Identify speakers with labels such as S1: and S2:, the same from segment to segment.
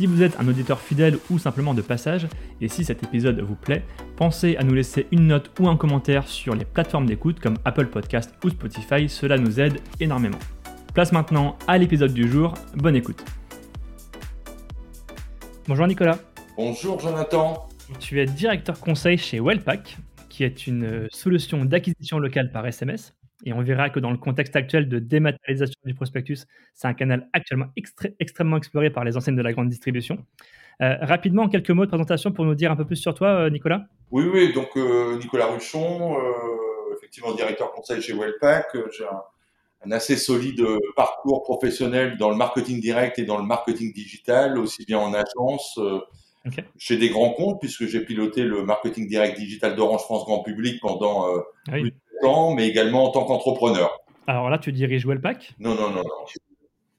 S1: Si vous êtes un auditeur fidèle ou simplement de passage, et si cet épisode vous plaît, pensez à nous laisser une note ou un commentaire sur les plateformes d'écoute comme Apple Podcast ou Spotify, cela nous aide énormément. Place maintenant à l'épisode du jour, bonne écoute. Bonjour Nicolas.
S2: Bonjour Jonathan.
S1: Tu es directeur conseil chez Wellpack, qui est une solution d'acquisition locale par SMS. Et on verra que dans le contexte actuel de dématérialisation du prospectus, c'est un canal actuellement extrêmement exploré par les enseignes de la grande distribution. Euh, rapidement, quelques mots de présentation pour nous dire un peu plus sur toi, euh, Nicolas
S2: Oui, oui, donc euh, Nicolas Ruchon, effectivement directeur conseil chez Wellpack. J'ai un, assez solide parcours professionnel dans le marketing direct et dans le marketing digital, aussi bien en agence, chez des grands comptes, puisque j'ai piloté le marketing direct digital d'Orange France Grand Public pendant ah oui mais également en tant qu'entrepreneur.
S1: Alors là, tu diriges Wellpack
S2: Non, non, non, non. Je,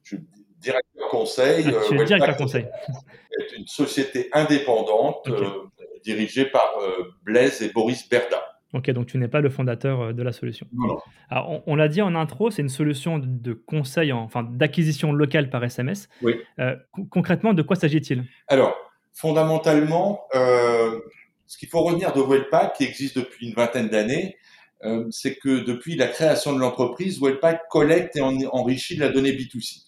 S2: suis directeur conseil.
S1: Ah, tu es directeur conseil.
S2: C'est une société indépendante euh, dirigée par euh, Blaise et Boris Berda.
S1: Ok, donc tu n'es pas le fondateur euh, de la solution.
S2: Non, non.
S1: Alors, on, l'a dit en intro, c'est une solution de conseil, enfin d'acquisition locale par SMS.
S2: Oui.
S1: concrètement, de quoi s'agit-il?
S2: Alors, fondamentalement, ce qu'il faut retenir de Wellpack, qui existe depuis une vingtaine d'années, euh, c'est que depuis la création de l'entreprise, Wellpack collecte et enrichit la donnée B2C.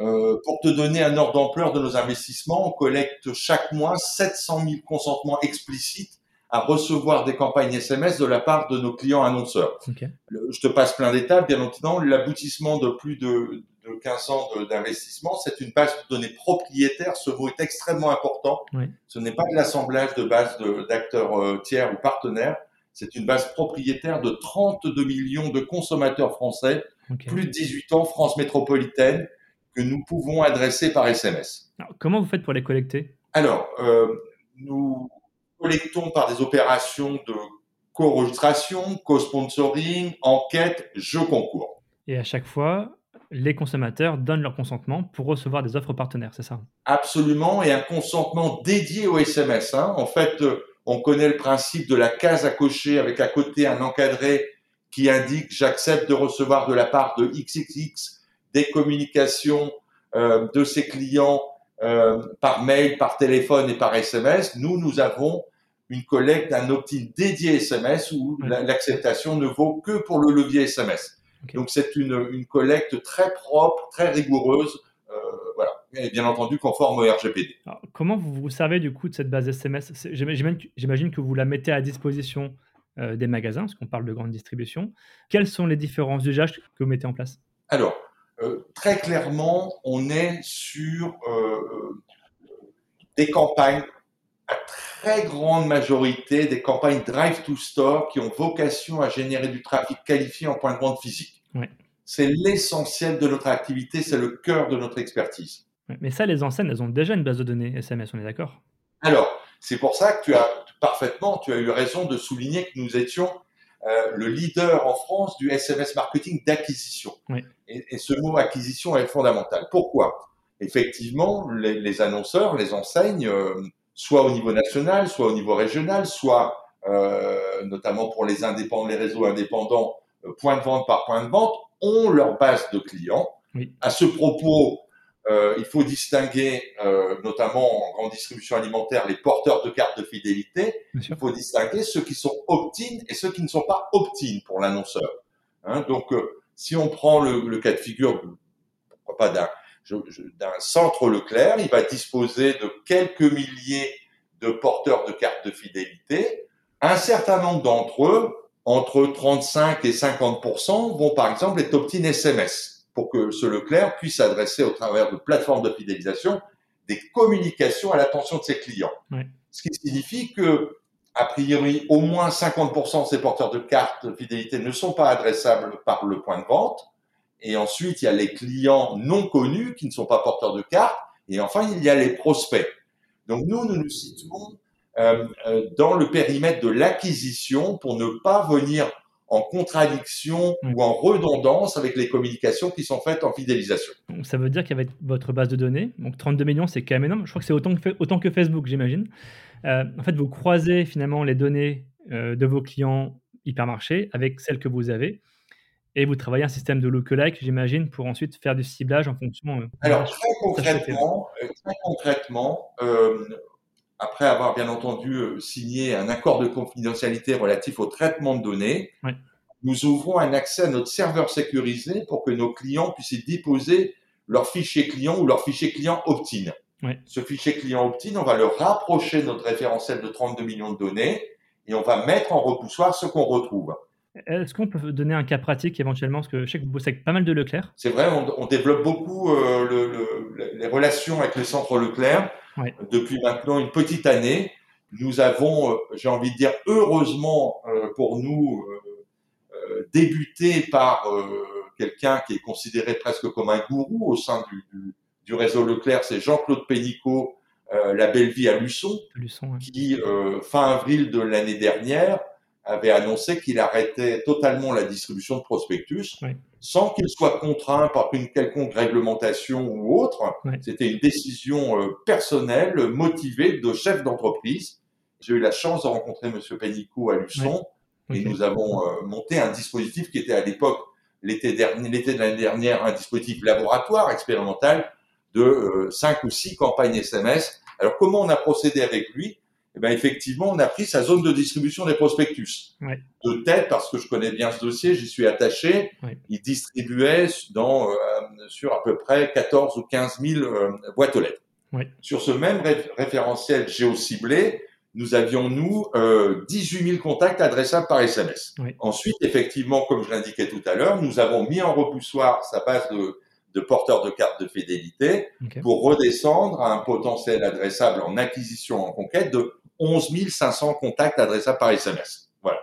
S2: Euh, pour te donner un ordre d'ampleur de nos investissements, on collecte chaque mois 700 000 consentements explicites à recevoir des campagnes SMS de la part de nos clients annonceurs. je te passe plein d'étapes, bien entendu. L'aboutissement de plus de, de 15 ans d'investissement, c'est une base de données propriétaire. Ce mot est extrêmement important. Ce n'est pas de l'assemblage de bases d'acteurs euh, tiers ou partenaires. C'est une base propriétaire de 32 millions de consommateurs français, plus de 18 ans, France métropolitaine, que nous pouvons adresser par SMS.
S1: comment vous faites pour les collecter?
S2: Alors, euh, nous collectons par des opérations de co-enregistration, co-sponsoring, enquête, jeu concours.
S1: Et à chaque fois, les consommateurs donnent leur consentement pour recevoir des offres partenaires, c'est ça?
S2: Absolument, et un consentement dédié au SMS. Hein. En fait, euh, on connaît le principe de la case à cocher avec à côté un encadré qui indique j'accepte de recevoir de la part de XXX des communications euh, de ses clients euh, par mail, par téléphone et par SMS. Nous, nous avons une collecte d'un opt-in dédié SMS où l'acceptation ne vaut que pour le levier SMS. Donc c'est une, une collecte très propre, très rigoureuse et bien entendu conforme au RGPD.
S1: comment vous vous servez du coup de cette base SMS J'imagine que vous la mettez à disposition euh, des magasins, parce qu'on parle de grande distribution. Quels sont les différents usages que vous mettez en place?
S2: Alors, euh, très clairement, on est sur euh, des campagnes à très grande majorité, des campagnes drive to store qui ont vocation à générer du trafic qualifié en point de vente physique. C'est l'essentiel de notre activité, c'est le cœur de notre expertise.
S1: Mais ça, les enseignes, elles ont déjà une base de données SMS, on est d'accord?
S2: Alors, c'est pour ça que tu as parfaitement, tu as eu raison de souligner que nous étions euh, le leader en France du SMS marketing d'acquisition. Et, ce mot acquisition est fondamental. Pourquoi? Effectivement, les, annonceurs, les enseignes, euh, soit au niveau national, soit au niveau régional, soit euh, notamment pour les indépendants, les réseaux indépendants, point de vente par point de vente, ont leur base de clients. À ce propos, euh, il faut distinguer, euh, notamment en grande distribution alimentaire, les porteurs de cartes de fidélité. Il faut distinguer ceux qui sont opt-in et ceux qui ne sont pas opt-in pour l'annonceur. Hein, donc, euh, si on prend le, le, cas de figure, pourquoi pas d'un d'un centre Leclerc, il va disposer de quelques milliers de porteurs de cartes de fidélité. Un certain nombre d'entre eux, entre 35 et 50 vont par exemple être opt-in SMS pour que ce Leclerc puisse adresser au travers de plateformes de fidélisation des communications à l'attention de ses clients. Ce qui signifie que, a priori, au moins 50% de ces porteurs de cartes de fidélité ne sont pas adressables par le point de vente. Et ensuite, il y a les clients non connus qui ne sont pas porteurs de cartes. Et enfin, il y a les prospects. Donc nous, nous nous situons dans le périmètre de l'acquisition pour ne pas venir en contradiction mm. ou en redondance avec les communications qui sont faites en fidélisation.
S1: ça veut dire qu'avec votre base de données, donc 32 millions, c'est quand même énorme. Je crois que c'est autant que, autant que Facebook, j'imagine. Euh, en fait, vous croisez finalement les données euh, de vos clients hypermarchés avec celles que vous avez. Et vous travaillez un système de lookalike, j'imagine, pour ensuite faire du ciblage en fonction.
S2: Euh, Alors, très concrètement, très concrètement après avoir bien entendu euh, signé un accord de confidentialité relatif au traitement de données, nous ouvrons un accès à notre serveur sécurisé pour que nos clients puissent y déposer leur fichier client ou leur fichier client opt-in. Ce fichier client opt-in, on va le rapprocher de notre référentiel de 32 millions de données et on va mettre en repoussoir ce qu'on retrouve.
S1: Est-ce qu'on peut donner un cas pratique éventuellement Parce que je sais que vous bossez avec pas mal de Leclerc.
S2: C'est vrai, on, développe beaucoup euh, le, les relations avec les centres Leclerc depuis maintenant une petite année. Nous avons, euh, j'ai envie de dire, heureusement euh, pour nous, débuté par quelqu'un qui est considéré presque comme un gourou au sein du, du, réseau Leclerc, c'est Jean-Claude Pénicaud, La Belle Vie à Luçon, qui, fin avril de l'année dernière, avait annoncé qu'il arrêtait totalement la distribution de prospectus sans qu'il soit contraint par une quelconque réglementation ou autre. C'était une décision euh, personnelle, motivée de chef d'entreprise. J'ai eu la chance de rencontrer Monsieur Pénicou à Luçon et nous avons euh, monté un dispositif qui était à l'époque, l'été dernier, l'été de l'année dernière, un dispositif laboratoire expérimental de euh, cinq ou six campagnes SMS. Alors comment on a procédé avec lui? Eh ben effectivement, on a pris sa zone de distribution des prospectus. De tête, parce que je connais bien ce dossier, j'y suis attaché. Il distribuait dans, euh, sur à peu près 14 ou 15 000 euh, boîtes aux lettres. Sur ce même référentiel géociblé, nous avions, nous, euh, 18 000 contacts adressables par SMS. Ensuite, effectivement, comme je l'indiquais tout à l'heure, nous avons mis en repoussoir sa base de, de porteurs de cartes de fidélité pour redescendre à un potentiel adressable en acquisition en conquête de 11 500 contacts adressables par SMS. Voilà.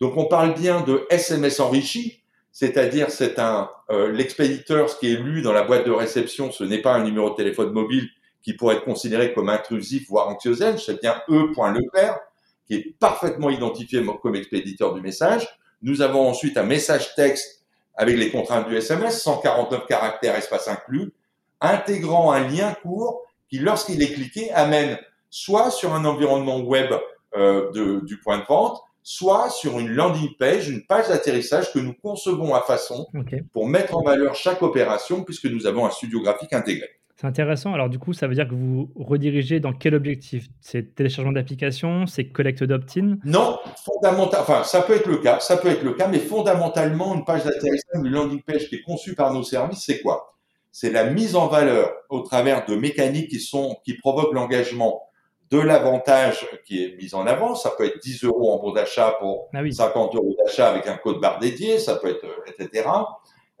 S2: Donc on parle bien de SMS enrichi, c'est-à-dire c'est un euh, l'expéditeur, ce qui est lu dans la boîte de réception, ce n'est pas un numéro de téléphone mobile qui pourrait être considéré comme intrusif voire anxiogène, c'est bien e.leclerc qui est parfaitement identifié comme expéditeur du message. Nous avons ensuite un message texte avec les contraintes du SMS, 149 caractères espace inclus, intégrant un lien court qui, lorsqu'il est cliqué, amène soit sur un environnement web euh, de, du point de vente, soit sur une landing page, une page d'atterrissage que nous concevons à façon pour mettre en valeur chaque opération puisque nous avons un studio graphique intégré.
S1: C'est intéressant. Alors du coup, ça veut dire que vous redirigez dans quel objectif? C'est téléchargement d'applications? C'est collecte d'opt-in?
S2: Non, fondamental. Enfin, ça peut être le cas. Ça peut être le cas, mais fondamentalement, une page d'atterrissage, une landing page qui est conçue par nos services, c'est quoi? C'est la mise en valeur au travers de mécaniques qui sont qui provoquent l'engagement de l'avantage qui est mis en avant. Ça peut être 10 euros en bon d'achat pour 50 ah euros d'achat avec un code barre dédié, ça peut être, euh, etc.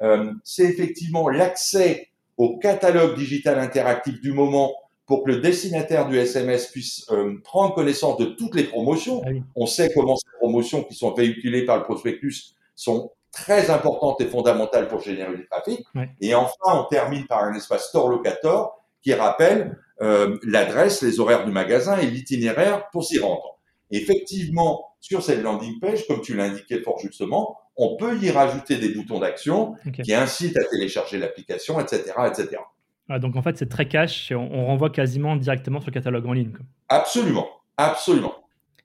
S2: Euh, c'est effectivement l'accès au catalogue digital interactif du moment pour que le destinataire du SMS puisse euh, prendre connaissance de toutes les promotions. Ah On sait comment ces promotions qui sont véhiculées par le prospectus sont très importantes et fondamentales pour générer du trafic. Et enfin, on termine par un espace store locator qui rappelle euh, l'adresse, les horaires du magasin et l'itinéraire pour s'y rendre. Effectivement, sur cette landing page, comme tu l'indiquais fort justement, on peut y rajouter des boutons d'action qui incitent à télécharger l'application, etc., etc.
S1: Ah, donc en fait, c'est très cash et on, renvoie quasiment directement sur le catalogue en ligne.
S2: Absolument, absolument.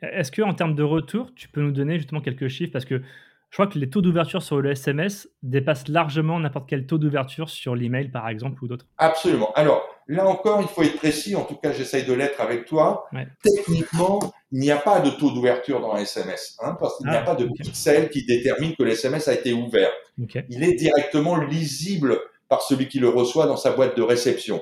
S1: Est-ce que en termes de retour, tu peux nous donner justement quelques chiffres? Parce que je crois que les taux d'ouverture sur le SMS dépassent largement n'importe quel taux d'ouverture sur l'email, par exemple, ou d'autres.
S2: Absolument. Alors, là encore, il faut être précis. En tout cas, j'essaye de l'être avec toi. Techniquement, il n'y a pas de taux d'ouverture dans un SMS, hein, parce qu'il n'y a ah, pas de pixel qui détermine que le SMS a été ouvert. Il est directement lisible par celui qui le reçoit dans sa boîte de réception.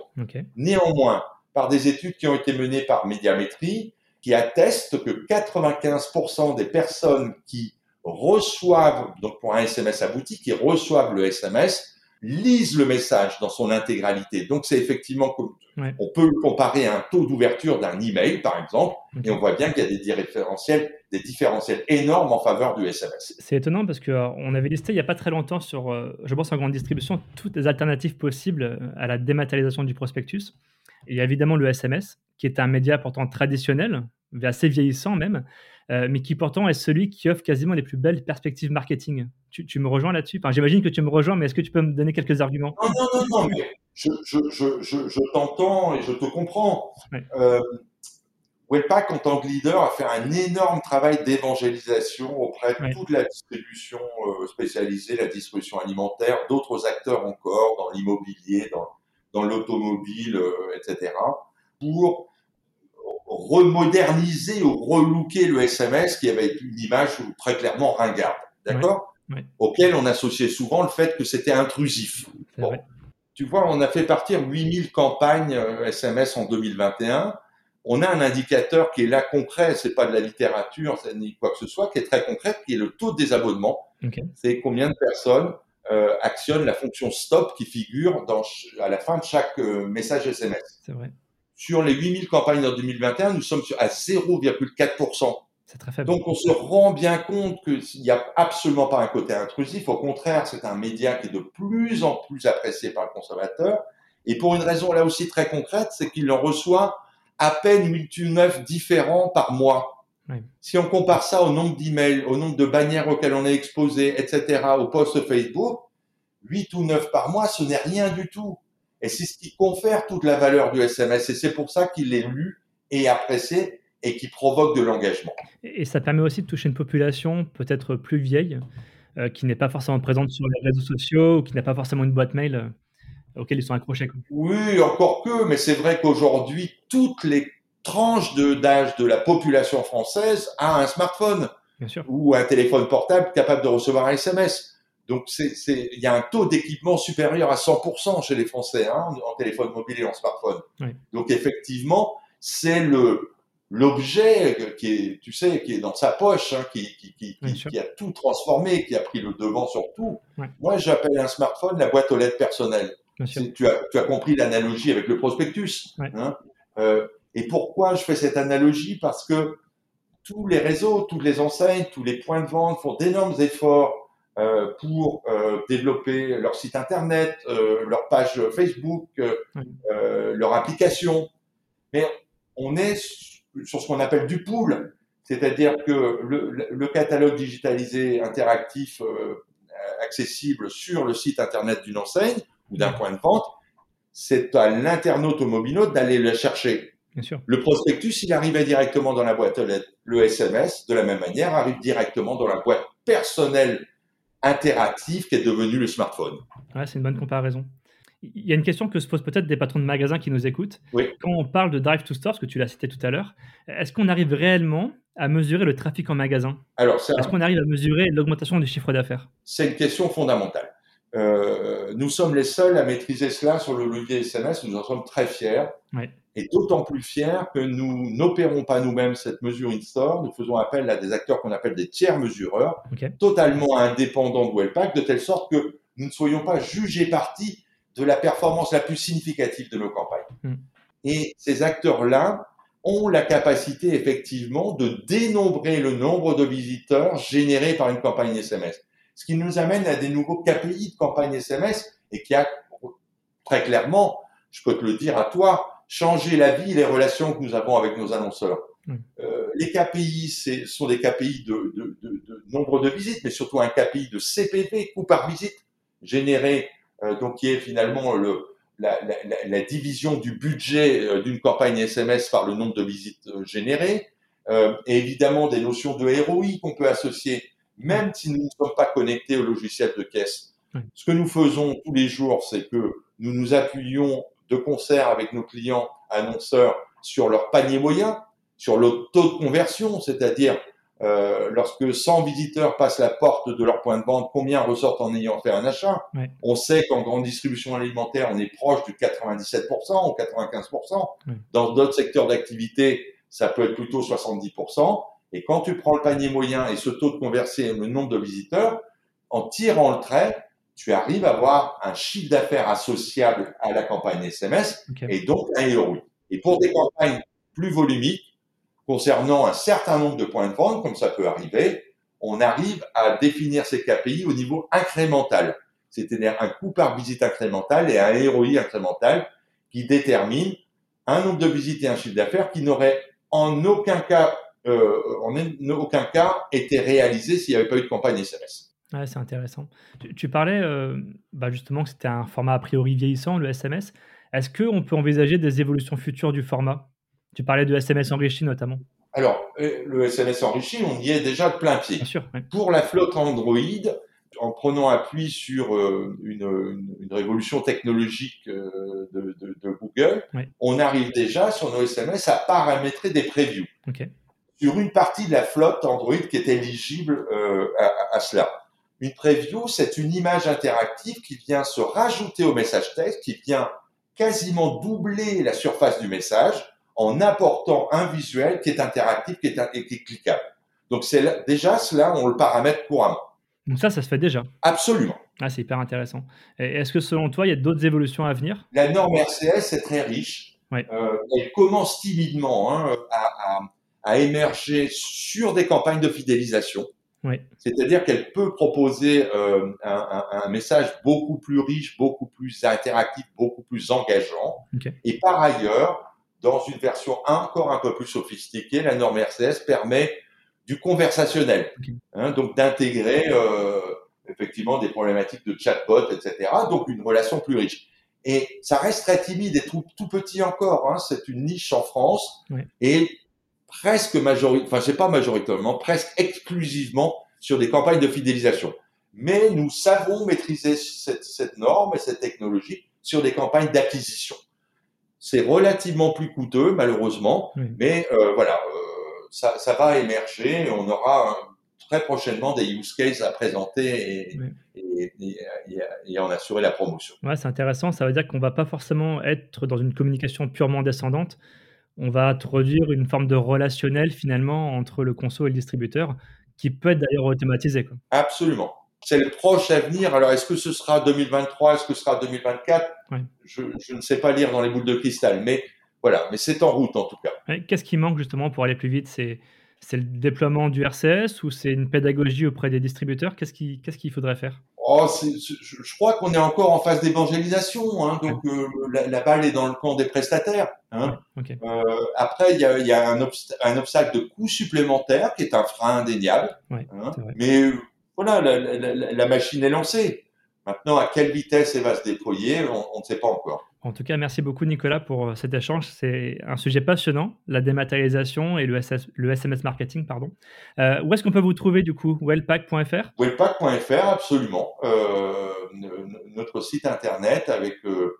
S2: Néanmoins, par des études qui ont été menées par Médiamétrie, qui attestent que 95% des personnes qui reçoivent, donc pour un SMS abouti, qui reçoivent le SMS, lisent le message dans son intégralité. Donc c'est effectivement comme on peut comparer un taux d'ouverture d'un email par exemple, et on voit bien qu'il y a des différentiels, des différentiels énormes en faveur du SMS.
S1: C'est étonnant parce que euh, on avait listé il y a pas très longtemps sur, euh, je pense en grande distribution, toutes les alternatives possibles euh, à la dématérialisation du prospectus. il y a évidemment le SMS, qui est un média pourtant traditionnel, assez vieillissant même, euh, mais qui pourtant est celui qui offre quasiment les plus belles perspectives marketing. Tu, me rejoins là-dessus? Enfin, J'imagine que tu me rejoins, mais est-ce que tu peux me donner quelques arguments?
S2: Non, non, non, non, mais je, je, je, je t'entends et je te comprends. Euh, Webpack, en tant que leader, a fait un énorme travail d'évangélisation auprès de toute la distribution euh, spécialisée, la distribution alimentaire, d'autres acteurs encore dans l'immobilier, dans, dans l'automobile, euh, etc., pour remoderniser ou relooker le SMS qui avait une image très clairement ringarde, d'accord Auquel on associait souvent le fait que c'était intrusif. Tu vois, on a fait partir 8000 campagnes SMS euh, en 2021 on a un indicateur qui est là concret, c'est pas de la littérature, ni quoi que ce soit, qui est très concret, qui est le taux de désabonnement. C'est combien de personnes euh, actionnent la fonction stop qui figure dans, à la fin de chaque euh, message SMS.
S1: C'est vrai.
S2: Sur les 8000 campagnes en 2021, nous sommes à 0,4%.
S1: C'est très faible.
S2: Donc on se rend bien compte qu'il n'y a absolument pas un côté intrusif. Au contraire, c'est un média qui est de plus en plus apprécié par le consommateur. Et pour une raison là aussi très concrète, c'est qu'il en reçoit à peine 8 ou 9 différents par mois. Si on compare ça au nombre d'emails, au nombre de bannières auxquelles on est exposé, etc., au post Facebook, 8 ou 9 par mois, ce n'est rien du tout. Et c'est ce qui confère toute la valeur du SMS. Et c'est pour ça qu'il est lu et apprécié et qui provoque de l'engagement.
S1: Et ça permet aussi de toucher une population peut-être plus vieille, euh, qui n'est pas forcément présente sur les réseaux sociaux ou qui n'a pas forcément une boîte mail auxquels ils sont accrochés.
S2: Oui, encore que, mais c'est vrai qu'aujourd'hui, toutes les tranches d'âge de, la population française a un smartphone ou un téléphone portable capable de recevoir un SMS. Donc, il y a un taux d'équipement supérieur à 100% chez les Français hein, en téléphone mobile et en smartphone. Donc, effectivement, c'est le l'objet qui est, tu sais, qui est dans sa poche, hein, qui, qui, qui, a tout transformé, qui a pris le devant sur tout. Moi, j'appelle un smartphone la boîte aux lettres personnelle. Tu as, tu as compris l'analogie avec le prospectus. Hein euh, et pourquoi je fais cette analogie? Parce que tous les réseaux, toutes les enseignes, tous les points de vente font d'énormes efforts euh, pour euh, développer leur site internet, euh, leur page Facebook, euh, leur application. Mais on est sur ce qu'on appelle du pool, c'est-à-dire que le, le, catalogue digitalisé interactif accessible sur le site internet d'une enseigne ou d'un point de vente, c'est à l'internaute au mobile d'aller le chercher.
S1: Bien sûr.
S2: Le prospectus, il arrivait directement dans la boîte aux lettres. Le SMS, de la même manière, arrive directement dans la boîte personnelle interactive qui est devenue le smartphone.
S1: Ouais, c'est une bonne comparaison. Il y a une question que se posent peut-être des patrons de magasins qui nous écoutent.
S2: Oui.
S1: Quand on parle de drive to store, ce que tu l'as cité tout à l'heure, est-ce qu'on arrive réellement à mesurer le trafic en magasin?
S2: Alors,
S1: Est-ce qu'on arrive à mesurer l'augmentation du chiffre d'affaires?
S2: C'est une question fondamentale. Euh, nous sommes les seuls à maîtriser cela sur le levier SMS. Nous en sommes très fiers. Et d'autant plus fiers que nous n'opérons pas nous-mêmes cette mesure in-store. Nous faisons appel à des acteurs qu'on appelle des tiers mesureurs, totalement indépendants de Wellpack, de telle sorte que nous ne soyons pas jugés partis de la performance la plus significative de nos campagnes. Hmm. Et ces acteurs-là ont la capacité effectivement de dénombrer le nombre de visiteurs générés par une campagne SMS ce qui nous amène à des nouveaux KPI de campagne SMS et qui a très clairement, je peux te le dire à toi, changé la vie et les relations que nous avons avec nos annonceurs. Euh, les KPI, ce sont des KPI de, de, de, de, nombre de visites, mais surtout un KPI de CPV, coût par visite, généré, euh, donc qui est finalement le, la, la, la, division du budget euh, d'une campagne SMS par le nombre de visites euh, générées, et évidemment des notions de ROI qu'on peut associer même si nous ne sommes pas connectés au logiciel de caisse. Ce que nous faisons tous les jours, c'est que nous nous appuyons de concert avec nos clients annonceurs sur leur panier moyen, sur le taux de conversion, c'est-à-dire euh, lorsque 100 visiteurs passent la porte de leur point de vente, combien ressortent en ayant fait un achat? On sait qu'en grande distribution alimentaire, on est proche du 97% ou 95%. Dans d'autres secteurs d'activité, ça peut être plutôt 70%. Et quand tu prends le panier moyen et ce taux de conversion, le nombre de visiteurs, en tirant le trait, tu arrives à avoir un chiffre d'affaires associable à la campagne SMS et donc un ROI. Et pour des campagnes plus volumiques, concernant un certain nombre de points de vente, comme ça peut arriver, on arrive à définir ces KPI au niveau incrémental. C'est-à-dire un coût par visite incrémental et un ROI incrémental qui détermine un nombre de visites et un chiffre d'affaires qui n'aurait en aucun cas, euh, en aucun cas été réalisé s'il n'y avait pas eu de campagne SMS.
S1: Ouais, c'est intéressant. Tu, parlais euh, bah justement que c'était un format a priori vieillissant, le SMS. Est-ce qu'on peut envisager des évolutions futures du format? Tu parlais de SMS enrichi notamment.
S2: Alors, euh, le SMS enrichi, on y est déjà de plein pied.
S1: Bien sûr.
S2: Pour la flotte Android, en prenant appui sur euh, une, une, révolution technologique euh, de, de, de, Google, on arrive déjà sur nos SMS à paramétrer des previews. Sur une partie de la flotte Android qui est éligible euh, à, à, cela. Une preview, c'est une image interactive qui vient se rajouter au message texte, qui vient quasiment doubler la surface du message en apportant un visuel qui est interactif, qui est, qui est cliquable. Donc c'est déjà cela, on le paramètre couramment.
S1: Donc ça, ça se fait déjà.
S2: Absolument.
S1: Ah, c'est hyper intéressant. Est-ce que selon toi, il y a d'autres évolutions à venir?
S2: La norme RCS est très riche. Euh, elle commence timidement hein, à, à, à, émerger sur des campagnes de fidélisation.
S1: Oui.
S2: C'est-à-dire qu'elle peut proposer euh, un, un, un, message beaucoup plus riche, beaucoup plus interactif, beaucoup plus engageant.
S1: Okay.
S2: Et par ailleurs, dans une version encore un peu plus sophistiquée, la norme RCS permet du conversationnel, hein, donc d'intégrer euh, effectivement des problématiques de chatbot, etc. Donc une relation plus riche. Et ça reste très timide et tout, tout petit encore. Hein, c'est une niche en France
S1: oui.
S2: et presque majoritairement, enfin c'est pas majoritairement, presque exclusivement sur des campagnes de fidélisation. Mais nous savons maîtriser cette, cette norme et cette technologie sur des campagnes d'acquisition. C'est relativement plus coûteux, malheureusement,
S1: oui.
S2: mais euh, voilà, euh, ça, ça, va émerger. On aura un, très prochainement des use cases à présenter et,
S1: oui.
S2: et, et, et, en assurer la promotion.
S1: Ouais, c'est intéressant. Ça veut dire qu'on va pas forcément être dans une communication purement descendante. On va introduire une forme de relationnel finalement entre le conso et le distributeur qui peut être d'ailleurs automatisé. Quoi.
S2: Absolument. C'est le proche avenir. Alors, est-ce que ce sera 2023 Est-ce que ce sera 2024
S1: ouais.
S2: je, je, ne sais pas lire dans les boules de cristal, mais voilà, mais c'est en route en tout cas.
S1: Qu'est-ce qui manque justement pour aller plus vite? C'est c'est le déploiement du RCS ou c'est une pédagogie auprès des distributeurs? Qu'est-ce qu'il qu qu'il faudrait faire?
S2: Oh, Je crois qu'on est encore en phase d'évangélisation, hein, donc euh, la, la, balle est dans le camp des prestataires. Hein.
S1: Okay.
S2: Euh, après, il y a, y a un, obst un, obstacle de coût supplémentaire qui est un frein indéniable.
S1: Ouais,
S2: hein, mais euh, voilà, la, la, la, machine est lancée. Maintenant, à quelle vitesse elle va se déployer, on, on ne sait pas encore.
S1: En tout cas, merci beaucoup Nicolas pour euh, cet échange. C'est un sujet passionnant, la dématérialisation et le, SS, le SMS marketing. pardon. Euh, où est-ce qu'on peut vous trouver du coup? Wellpack.fr
S2: Wellpack.fr, absolument. Euh, notre site internet avec euh,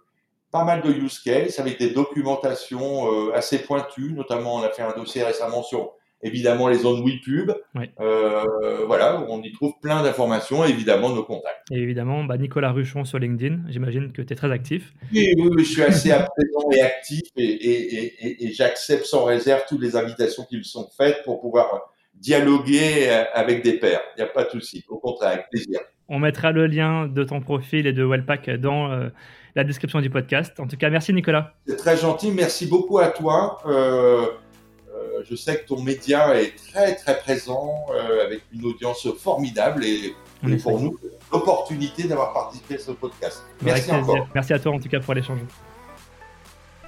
S2: pas mal de use cases, avec des documentations assez pointues. Notamment, on a fait un dossier récemment sur évidemment les zones WePub.
S1: Oui.
S2: Euh, voilà, on y trouve plein d'informations et évidemment nos contacts.
S1: Et évidemment, bah, Nicolas Ruchon sur LinkedIn, j'imagine que tu es très actif.
S2: Oui, je suis assez présent et actif et, et, et, et j'accepte sans réserve toutes les invitations qui me sont faites pour pouvoir dialoguer avec des pairs. Il n'y a pas de souci, au contraire, avec plaisir.
S1: On mettra le lien de ton profil et de Wellpack dans euh, la description du podcast. En tout cas, merci Nicolas.
S2: C'est très gentil, merci beaucoup à toi. Euh, je sais que ton média est très très présent euh, avec une audience formidable et, et pour nous l'opportunité d'avoir participé à ce podcast. Merci encore.
S1: Merci à toi en tout cas pour l'échange.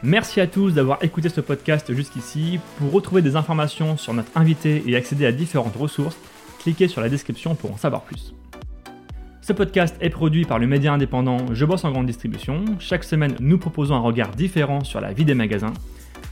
S1: Merci à tous d'avoir écouté ce podcast jusqu'ici. Pour retrouver des informations sur notre invité et accéder à différentes ressources, cliquez sur la description pour en savoir plus. Ce podcast est produit par le média indépendant Je bosse en grande distribution. Chaque semaine, nous proposons un regard différent sur la vie des magasins